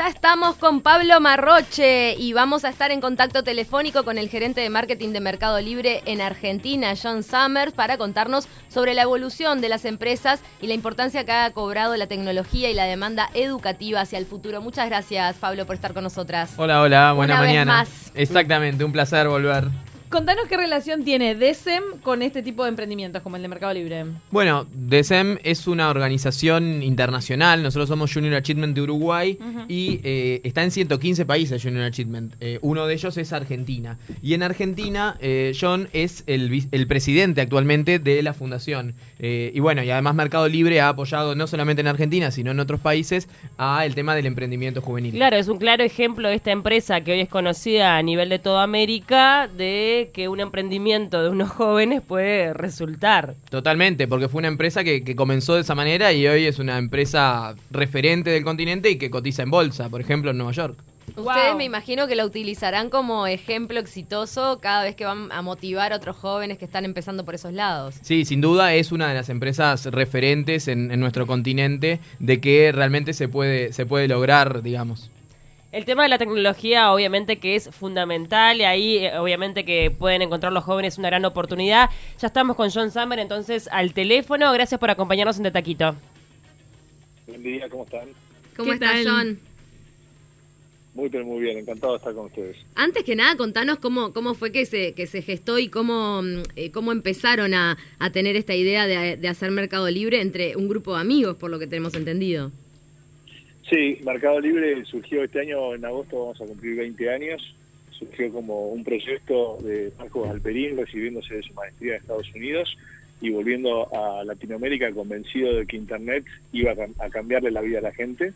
Ya estamos con Pablo Marroche y vamos a estar en contacto telefónico con el gerente de marketing de Mercado Libre en Argentina, John Summers, para contarnos sobre la evolución de las empresas y la importancia que ha cobrado la tecnología y la demanda educativa hacia el futuro. Muchas gracias, Pablo, por estar con nosotras. Hola, hola, buena Una vez mañana. más. Exactamente, un placer volver. Contanos qué relación tiene DESEM con este tipo de emprendimientos como el de Mercado Libre. Bueno, DESEM es una organización internacional. Nosotros somos Junior Achievement de Uruguay y eh, está en 115 países Junior Achievement. Eh, uno de ellos es Argentina. Y en Argentina, eh, John es el, presidente actualmente de la fundación. Eh, y bueno, y además Mercado Libre ha apoyado no solamente en Argentina, sino en otros países a el tema del emprendimiento juvenil. Claro, es un claro ejemplo de esta empresa que hoy es conocida a nivel de toda América de que un emprendimiento de unos jóvenes puede resultar. Totalmente, porque fue una empresa que, que comenzó de esa manera y hoy es una empresa referente del continente y que cotiza en bolsa, por ejemplo, en Nueva York. Ustedes Wow. me imagino que la utilizarán como ejemplo exitoso cada vez que van a motivar a otros jóvenes que están empezando por esos lados. Sí, sin duda es una de las empresas referentes en, en nuestro continente de que realmente se puede, se puede lograr, digamos. El tema de la tecnología obviamente que es fundamental y ahí eh, obviamente que pueden encontrar los jóvenes una gran oportunidad. Ya estamos con John Summer entonces al teléfono. Gracias por acompañarnos en De Taquito. Buen día, ¿cómo están? ¿Cómo ¿Qué estás, tal? John? Muy, pero muy bien, encantado de estar con ustedes. Antes que nada, contanos cómo, cómo fue que se, que se gestó y cómo, eh, cómo empezaron a, a tener esta idea de, de hacer Mercado Libre entre un grupo de amigos, por lo que tenemos entendido. Sí, Mercado Libre surgió este año, en agosto vamos a cumplir 20 años. Surgió como un proyecto de Marcos Alperín recibiéndose de su maestría en Estados Unidos y volviendo a Latinoamérica convencido de que Internet iba a cambiarle la vida a la gente.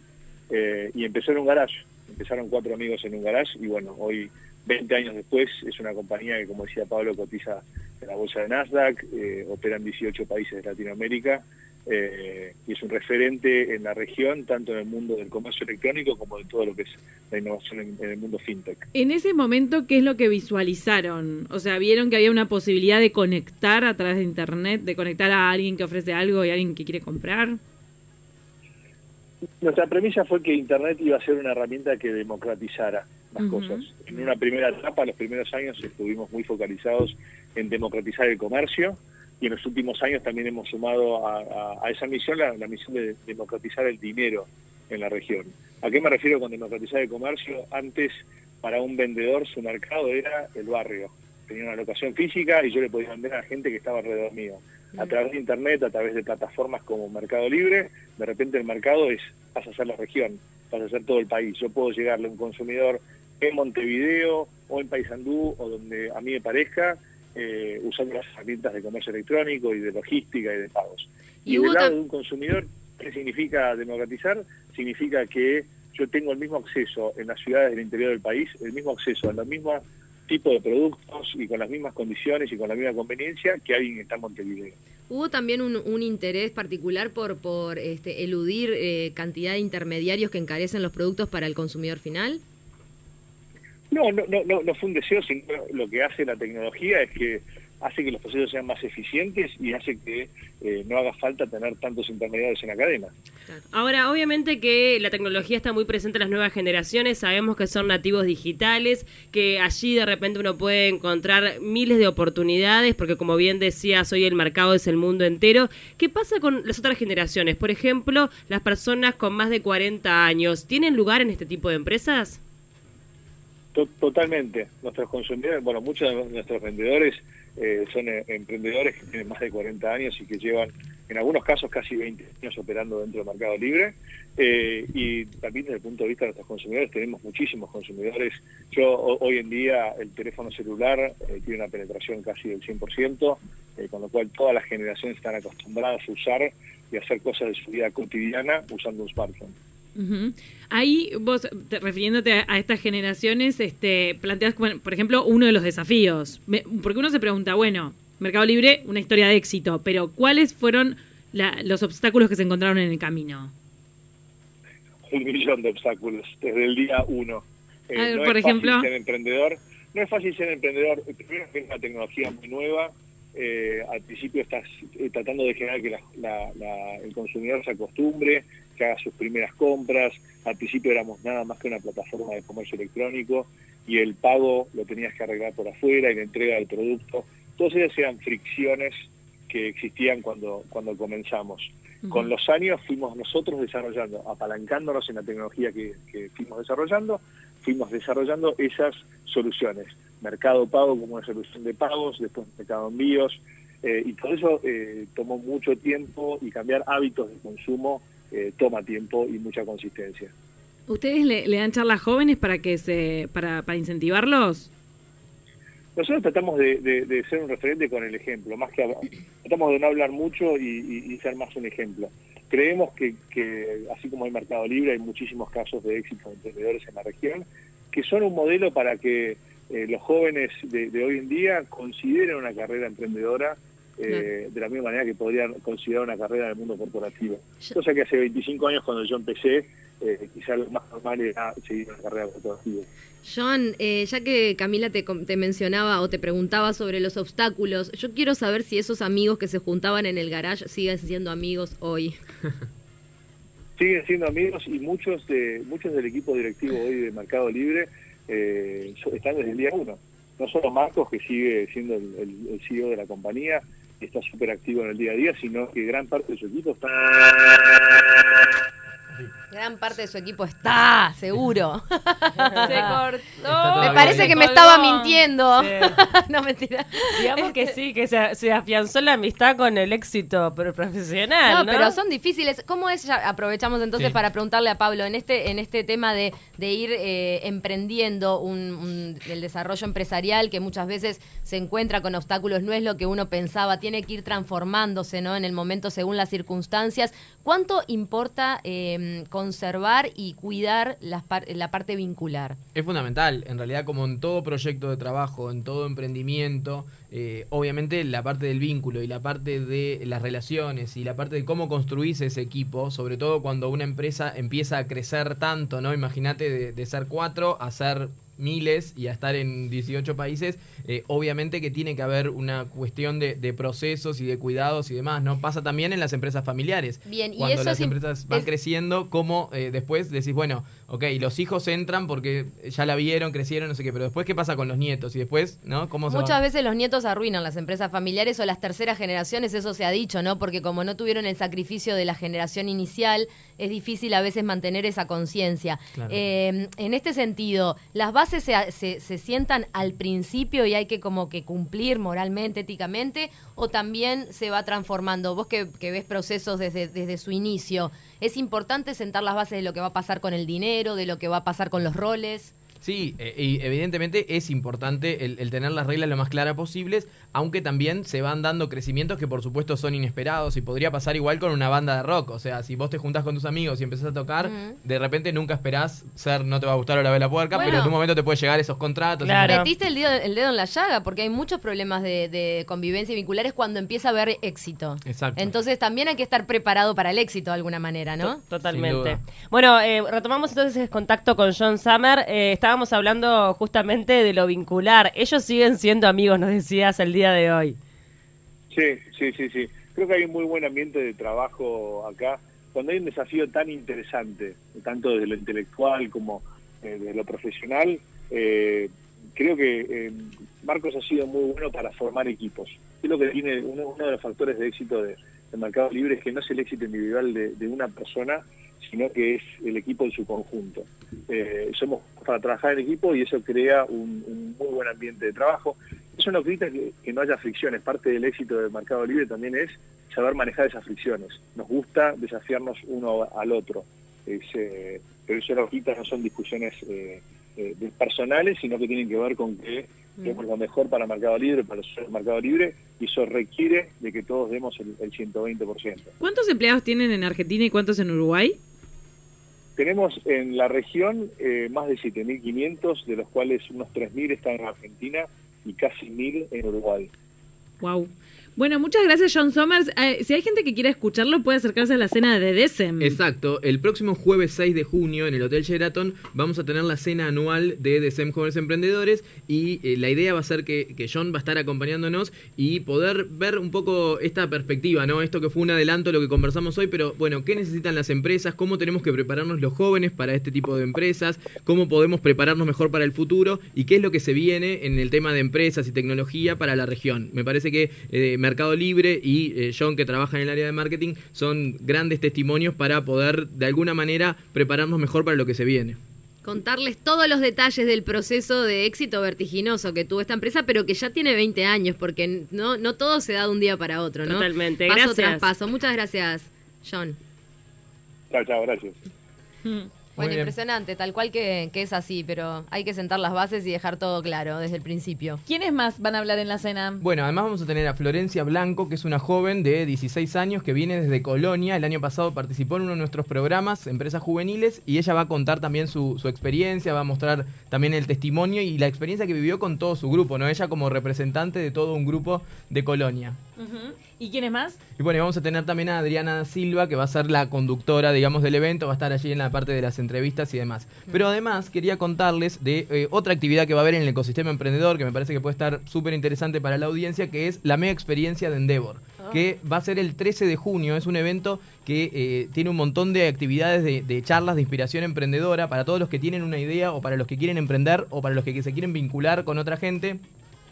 Eh, y empezó en un garage. Empezaron cuatro amigos en un garage y bueno, hoy, 20 años después, es una compañía que, como decía Pablo, cotiza en la bolsa de Nasdaq, eh, opera en 18 países de Latinoamérica eh, y es un referente en la región, tanto en el mundo del comercio electrónico como de todo lo que es la innovación en, en el mundo fintech. En ese momento, ¿qué es lo que visualizaron? O sea, vieron que había una posibilidad de conectar a través de Internet, de conectar a alguien que ofrece algo y a alguien que quiere comprar. Nuestra premisa fue que Internet iba a ser una herramienta que democratizara las cosas. En una primera etapa, los primeros años, estuvimos muy focalizados en democratizar el comercio y en los últimos años también hemos sumado a, a- a esa misión la, la misión de democratizar el dinero en la región. ¿A qué me refiero con democratizar el comercio? Antes, para un vendedor, su mercado era el barrio. Tenía una locación física y yo le podía vender a gente que estaba alrededor mío. A través de Internet, a través de plataformas como Mercado Libre, de repente el mercado es pasa a ser la región, pasa a ser todo el país. Yo puedo llegarle a un consumidor en Montevideo o en Paysandú o donde a mí me parezca, eh, usando las herramientas de comercio electrónico y de logística y de pagos. Y Y, del lado de un consumidor, ¿qué significa democratizar? Significa que yo tengo el mismo acceso en las ciudades del interior del país, el mismo acceso a los mismos tipos de productos y con las mismas condiciones y con la misma conveniencia que alguien que está en Montevideo. ¿Hubo también un, un interés particular por, por este, eludir eh, cantidad de intermediarios que encarecen los productos para el consumidor final? No, no, no, no, fue un deseo, sino lo que hace la tecnología es que hace que los procesos sean más eficientes y hace que eh, no haga falta tener tantos intermediarios en la cadena. Ahora, obviamente que la tecnología está muy presente en las nuevas generaciones, sabemos que son nativos digitales, que allí de repente uno puede encontrar miles de oportunidades, porque como bien decías, hoy el mercado es el mundo entero. ¿Qué pasa con las otras generaciones? Por ejemplo, las personas con más de 40 años, ¿tienen lugar en este tipo de empresas? To- Totalmente. Nuestros consumidores, bueno, muchos de nuestros vendedores eh, son eh, emprendedores que tienen más de 40 años y que llevan, en algunos casos, casi 20 años operando dentro del mercado libre. Eh, y también desde el punto de vista de nuestros consumidores, tenemos muchísimos consumidores. Yo ho- hoy en día el teléfono celular tiene una penetración casi del 100%, eh, con lo cual todas las generaciones están acostumbradas a usar y hacer cosas de su vida cotidiana usando un smartphone. Ujú. Ahí vos, te- refiriéndote a, a estas generaciones, este, planteas, por ejemplo, uno de los desafíos. Me- porque uno se pregunta, bueno, Mercado Libre, una historia de éxito, pero ¿cuáles fueron la- los obstáculos que se encontraron en el camino? un millón de obstáculos desde el día uno. Eh, ver, no por es ejemplo. fácil ser emprendedor. No es fácil ser emprendedor. Primero que es una tecnología muy nueva. Eh, al principio estás eh, tratando de generar que la- la- la- el consumidor se acostumbre que haga sus primeras compras. Al principio éramos nada más que una plataforma de comercio electrónico y el pago lo tenías que arreglar por afuera y la entrega del producto. Todas ellas eran fricciones que existían cuando, cuando comenzamos. Con los años fuimos nosotros desarrollando, apalancándonos en la tecnología que, fuimos desarrollando, fuimos desarrollando esas soluciones. Mercado Pago como una solución de pagos, después Mercado Envíos, eh, y todo eso eh, tomó mucho tiempo y cambiar hábitos de consumo eh, toma tiempo y mucha consistencia. ¿Ustedes le, dan charlas jóvenes para que se para, para incentivarlos? Nosotros tratamos de, ser un referente con el ejemplo, más que tratamos de no hablar mucho y, ser más un ejemplo. Creemos que, así como hay Mercado Libre, hay muchísimos casos de éxito de emprendedores en la región, que son un modelo para que eh, los jóvenes de, hoy en día consideren una carrera emprendedora eh, de la misma manera que podrían considerar una carrera en el mundo corporativo. Cosa que hace 25 años cuando yo empecé, eh, quizás lo más normal era seguir una carrera corporativa. John, eh, ya que Camila te, mencionaba o te preguntaba sobre los obstáculos, yo quiero saber si esos amigos que se juntaban en el garage siguen siendo amigos hoy. siguen siendo amigos y muchos de muchos del equipo directivo hoy de Mercado Libre eh, están desde el día uno. No solo Marcos, que sigue siendo el, CEO de la compañía, y está súper activo en el día a día, sino que gran parte de su equipo está Gran parte de su equipo está, seguro. Se cortó. Me parece que me estaba mintiendo. no, mentira. Digamos que este sí, que se, afianzó la amistad con el éxito profesional. No, pero son difíciles. ¿Cómo es? aprovechamos entonces para preguntarle a Pablo, en este, en este tema de, ir eh, emprendiendo un, el desarrollo empresarial que muchas veces se encuentra con obstáculos, no es lo que uno pensaba, tiene que ir transformándose ¿no? en el momento según las circunstancias. ¿Cuánto importa eh, conservar y cuidar la, la parte vincular. Es fundamental, en realidad como en todo proyecto de trabajo, en todo emprendimiento, eh, obviamente la parte del vínculo y la parte de las relaciones y la parte de cómo construís ese equipo, sobre todo cuando una empresa empieza a crecer tanto, ¿no? Imagínate de, de ser cuatro a ser miles y a estar en 18 países, eh, obviamente que tiene que haber una cuestión de, procesos y de cuidados y demás, ¿no? Pasa también en las empresas familiares. Bien, Cuando y eso las empresas van creciendo, como eh, después decís, bueno, ok, los hijos entran porque ya la vieron, crecieron, no sé qué, pero después, ¿qué pasa con los nietos? Y después, ¿no? ¿Cómo Muchas veces los nietos arruinan las empresas familiares o las terceras generaciones, eso se ha dicho, ¿no? Porque como no tuvieron el sacrificio de la generación inicial, es difícil a veces mantener esa conciencia. Eh, en este sentido, las bases se, se, sientan al principio y hay que como que cumplir moralmente, éticamente, o también se va transformando. Vos que, ves procesos desde, desde su inicio, ¿es importante sentar las bases de lo que va a pasar con el dinero, de lo que va a pasar con los roles? Sí, eh, y evidentemente es importante el, tener las reglas lo más claras posibles, aunque también se van dando crecimientos que por supuesto son inesperados y podría pasar igual con una banda de rock. O sea, si vos te juntás con tus amigos y empezás a tocar, de repente nunca esperás ser, no te va a gustar o la vela puerca, pero en un momento te puede llegar esos contratos. Claro. Metiste el dedo, el dedo en la llaga porque hay muchos problemas de, convivencia y vinculares cuando empieza a haber éxito. Exacto. Entonces también hay que estar preparado para el éxito de alguna manera, ¿no? Totalmente. Bueno, eh, retomamos entonces el contacto con John Summer. Eh, estábamos hablando justamente de lo vincular. Ellos siguen siendo amigos, nos decías, el día de hoy. Sí, sí, sí, sí. Creo que hay un muy buen ambiente de trabajo acá. Cuando hay un desafío tan interesante, tanto desde lo intelectual como eh, desde lo profesional, eh, creo que eh, Marcos ha sido muy bueno para formar equipos. Es lo que tiene uno, de los factores de éxito del mercado libre es que no es el éxito individual de una persona, sino que es el equipo en su conjunto. Eh, somos para trabajar en equipo y eso crea un, muy buen ambiente de trabajo. Eso no quita que, no haya fricciones. Parte del éxito del mercado libre también es saber manejar esas fricciones. Nos gusta desafiarnos uno al otro. Eh, pero eso no quita, no son discusiones eh, personales, sino que tienen que ver con que queremos lo mejor para el mercado libre, para el mercado libre, y eso requiere de que todos demos el, el 120%. ¿Cuántos empleados tienen en Argentina y cuántos en Uruguay? Tenemos en la región eh, más de 7.500, de los cuales unos 3.000 están en Argentina y casi 1.000 en Uruguay. Wow. Bueno, muchas gracias, John Somers. Eh, si hay gente que quiera escucharlo, puede acercarse a la cena de Decem. Exacto. El próximo jueves 6 de junio en el Hotel Sheraton vamos a tener la cena anual de Decem Jóvenes Emprendedores y eh, la idea va a ser que, John va a estar acompañándonos y poder ver un poco esta perspectiva, ¿no? Esto que fue un adelanto de lo que conversamos hoy, pero bueno, ¿qué necesitan las empresas? ¿Cómo tenemos que prepararnos los jóvenes para este tipo de empresas? ¿Cómo podemos prepararnos mejor para el futuro? ¿Y qué es lo que se viene en el tema de empresas y tecnología para la región? Me parece que eh, Mercado Libre y eh, John, que trabaja en el área de marketing, son grandes testimonios para poder, de alguna manera, prepararnos mejor para lo que se viene. Contarles todos los detalles del proceso de éxito vertiginoso que tuvo esta empresa, pero que ya tiene 20 años, porque no, no todo se da de un día para otro, ¿no? Totalmente. Paso Gracias. tras paso. Muchas gracias, John. Chao, chao, gracias. Bueno, bien. impresionante, tal cual que, que es así, pero hay que sentar las bases y dejar todo claro desde el principio. ¿Quiénes más van a hablar en la cena? Bueno, además vamos a tener a Florencia Blanco, que es una joven de 16 años que viene desde Colonia. El año pasado participó en uno de nuestros programas, Empresas Juveniles, y ella va a contar también su, su experiencia, va a mostrar también el testimonio y la experiencia que vivió con todo su grupo, ¿no? Ella como representante de todo un grupo de Colonia. ¿Y quiénes más? Y bueno, vamos a tener también a Adriana Silva, que va a ser la conductora, digamos, del evento, va a estar allí en la parte de las entrevistas y demás. Pero además quería contarles de eh, otra actividad que va a haber en el ecosistema emprendedor, que me parece que puede estar súper interesante para la audiencia, que es la mega experiencia de Endeavor, que va a ser el 13 de junio. Es un evento que eh, tiene un montón de actividades de, de charlas de inspiración emprendedora para todos los que tienen una idea o para los que quieren emprender o para los que se quieren vincular con otra gente.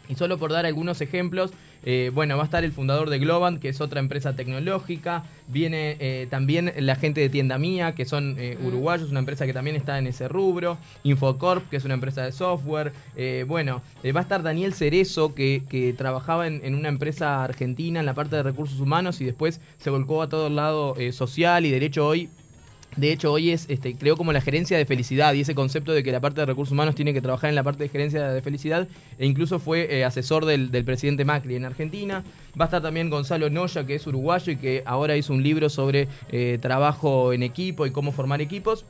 Y solo por dar algunos ejemplos, eh, bueno, va a estar el fundador de Globant, que es otra empresa tecnológica. Viene eh, también la gente de Tienda Mía, que son eh, uruguayos, una empresa que también está en ese rubro. Infocorp, que es una empresa de software. Eh, bueno, eh, va a estar Daniel Cerezo, que, que trabajaba en, en una empresa argentina en la parte de recursos humanos y después se volcó a todo el lado social y derecho hoy de hecho, hoy es, este, creo como la gerencia de felicidad y ese concepto de que la parte de recursos humanos tiene que trabajar en la parte de gerencia de felicidad e incluso fue eh, asesor del, presidente Macri en Argentina. Va a estar también Gonzalo Noya, que es uruguayo y que ahora hizo un libro sobre eh, trabajo en equipo y cómo formar equipos.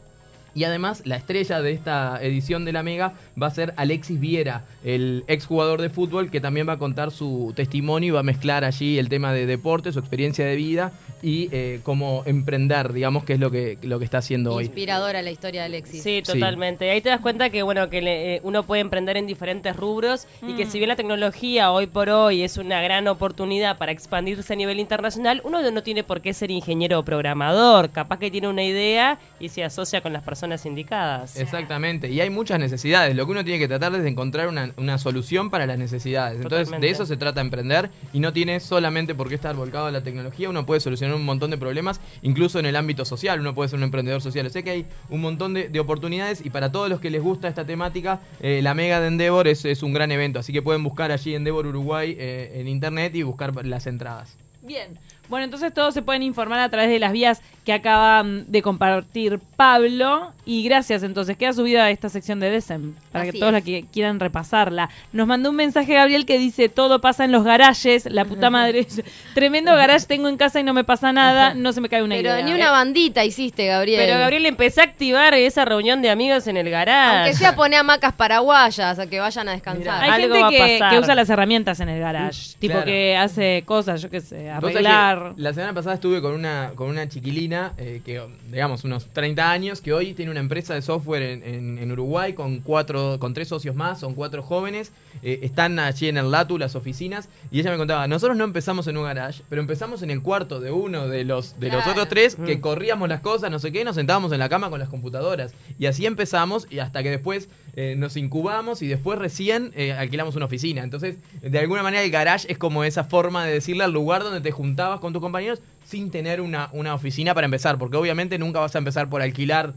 Y además, la estrella de esta edición de la Mega va a ser Alexis Viera, el exjugador de fútbol, que también va a contar su testimonio y va a mezclar allí el tema de deporte, su experiencia de vida y eh, cómo emprender, digamos, que es lo que, lo que está haciendo hoy. Inspiradora la historia de Alexis. Sí, totalmente. Ahí te das cuenta que bueno que le- eh, uno puede emprender en diferentes rubros y que si bien la tecnología hoy por hoy es una gran oportunidad para expandirse a nivel internacional, uno no tiene por qué ser ingeniero o programador. Capaz que tiene una idea y se asocia con las personas indicadas. Exactamente, y hay muchas necesidades. Lo que uno tiene que tratar es de encontrar una, una solución para las necesidades. Entonces, Totalmente. de eso se trata emprender y no tiene solamente por qué estar volcado a la tecnología. Uno puede solucionar un montón de problemas, incluso en el ámbito social. Uno puede ser un emprendedor social. Sea que hay un montón de, de oportunidades y para todos los que les gusta esta temática, eh, la Mega de Endeavor es, un gran evento. Así que pueden buscar allí Endeavor Uruguay eh, en internet y buscar las entradas. Bien. Bueno, entonces todos se pueden informar a través de las vías que acaban de compartir Pablo. Y gracias, entonces. Queda subida esta sección de Decem para Así que todos es. la que quieran repasarla. Nos mandó un mensaje Gabriel que dice: Todo pasa en los garajes. La puta madre. Tremendo garage tengo en casa y no me pasa nada. No se me cae una Pero idea. ni una bandita hiciste, Gabriel. Pero Gabriel empecé a activar esa reunión de amigos en el garage. Aunque sea poner hamacas paraguayas a que vayan a descansar. Hay Algo gente va a que, pasar. que usa las herramientas en el garage. tipo claro. que hace cosas, yo qué sé, arreglar. que La semana pasada estuve con una, con una chiquilina, eh, que digamos unos 30 años, que hoy tiene una empresa de software en, en- en Uruguay con cuatro, con tres socios más, son cuatro jóvenes, eh, están allí en el LATU, las oficinas, y ella me contaba, nosotros no empezamos en un garage, pero empezamos en el cuarto de uno de los, de los otros tres, que corríamos las cosas, no sé qué, nos sentábamos en la cama con las computadoras. Y así empezamos, y hasta que después eh, nos incubamos y después recién eh, alquilamos una oficina. Entonces, de alguna manera el garage es como esa forma de decirle al lugar donde te juntabas con tus compañeros sin tener una, una oficina para empezar, porque obviamente nunca vas a empezar por alquilar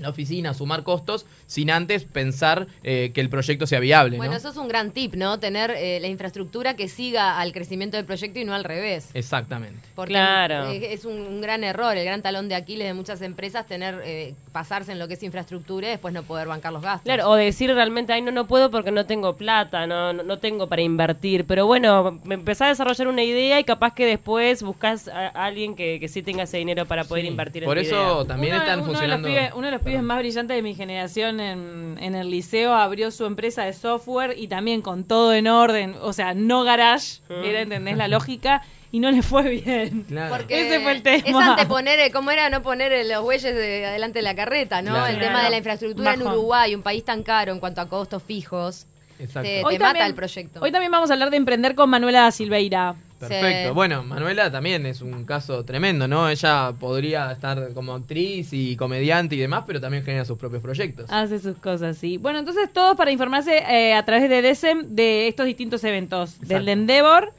la oficina, sumar costos, sin antes pensar eh, que el proyecto sea viable. Bueno, ¿no? eso es un gran tip, ¿no? Tener eh, la infraestructura que siga al crecimiento del proyecto y no al revés. Exactamente. Porque Claro. es un, un gran error, el gran talón de Aquiles de muchas empresas, tener eh, pasarse en lo que es infraestructura y después no poder bancar los gastos. Claro, o decir realmente, ay, no, no puedo porque no tengo plata, no, no, no tengo para invertir. Pero bueno, me empezás a desarrollar una idea y capaz que después buscas a, alguien que, que sí tenga ese dinero para poder Sí. invertir Por en eso idea. también Uno- están uno de los funcionando. pibes- uno de los pibes más brillantes de mi generación en, en el liceo abrió su empresa de software y también con todo en orden, o sea, no garage, Mm. era, ¿entendés la lógica? Y no le fue bien. Claro. Porque Ese fue el tema. Es anteponer, eh, ¿cómo era no poner los bueyes de adelante de la carreta, no? Claro. El tema de la infraestructura en. Uruguay, un país tan caro en cuanto a costos fijos, Exacto. te, Hoy mata también- el proyecto. Hoy también vamos a hablar de emprender con Manuela da Silveira. Perfecto. Sí. Bueno, Manuela también es un caso tremendo, ¿no? Ella podría estar como actriz y comediante y demás, pero también genera sus propios proyectos. Hace sus cosas, sí. Bueno, entonces todos para informarse eh, a través de DESEM de estos distintos eventos. Del Exacto. Endeavor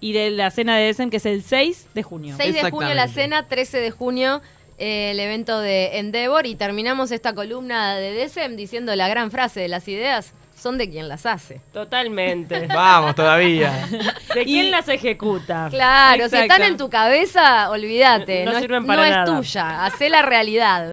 y de la cena de DESEM, que es el 6 de junio. 6 de junio la cena, 13 de junio eh, el evento de Endeavor y terminamos esta columna de DESEM diciendo la gran frase de las ideas son de quien las hace. Totalmente. Vamos todavía. ¿De quién Y- las ejecuta? Claro, si están en tu cabeza, olvídate, No no, es- sirven no para es nada. tuya, hacé la realidad.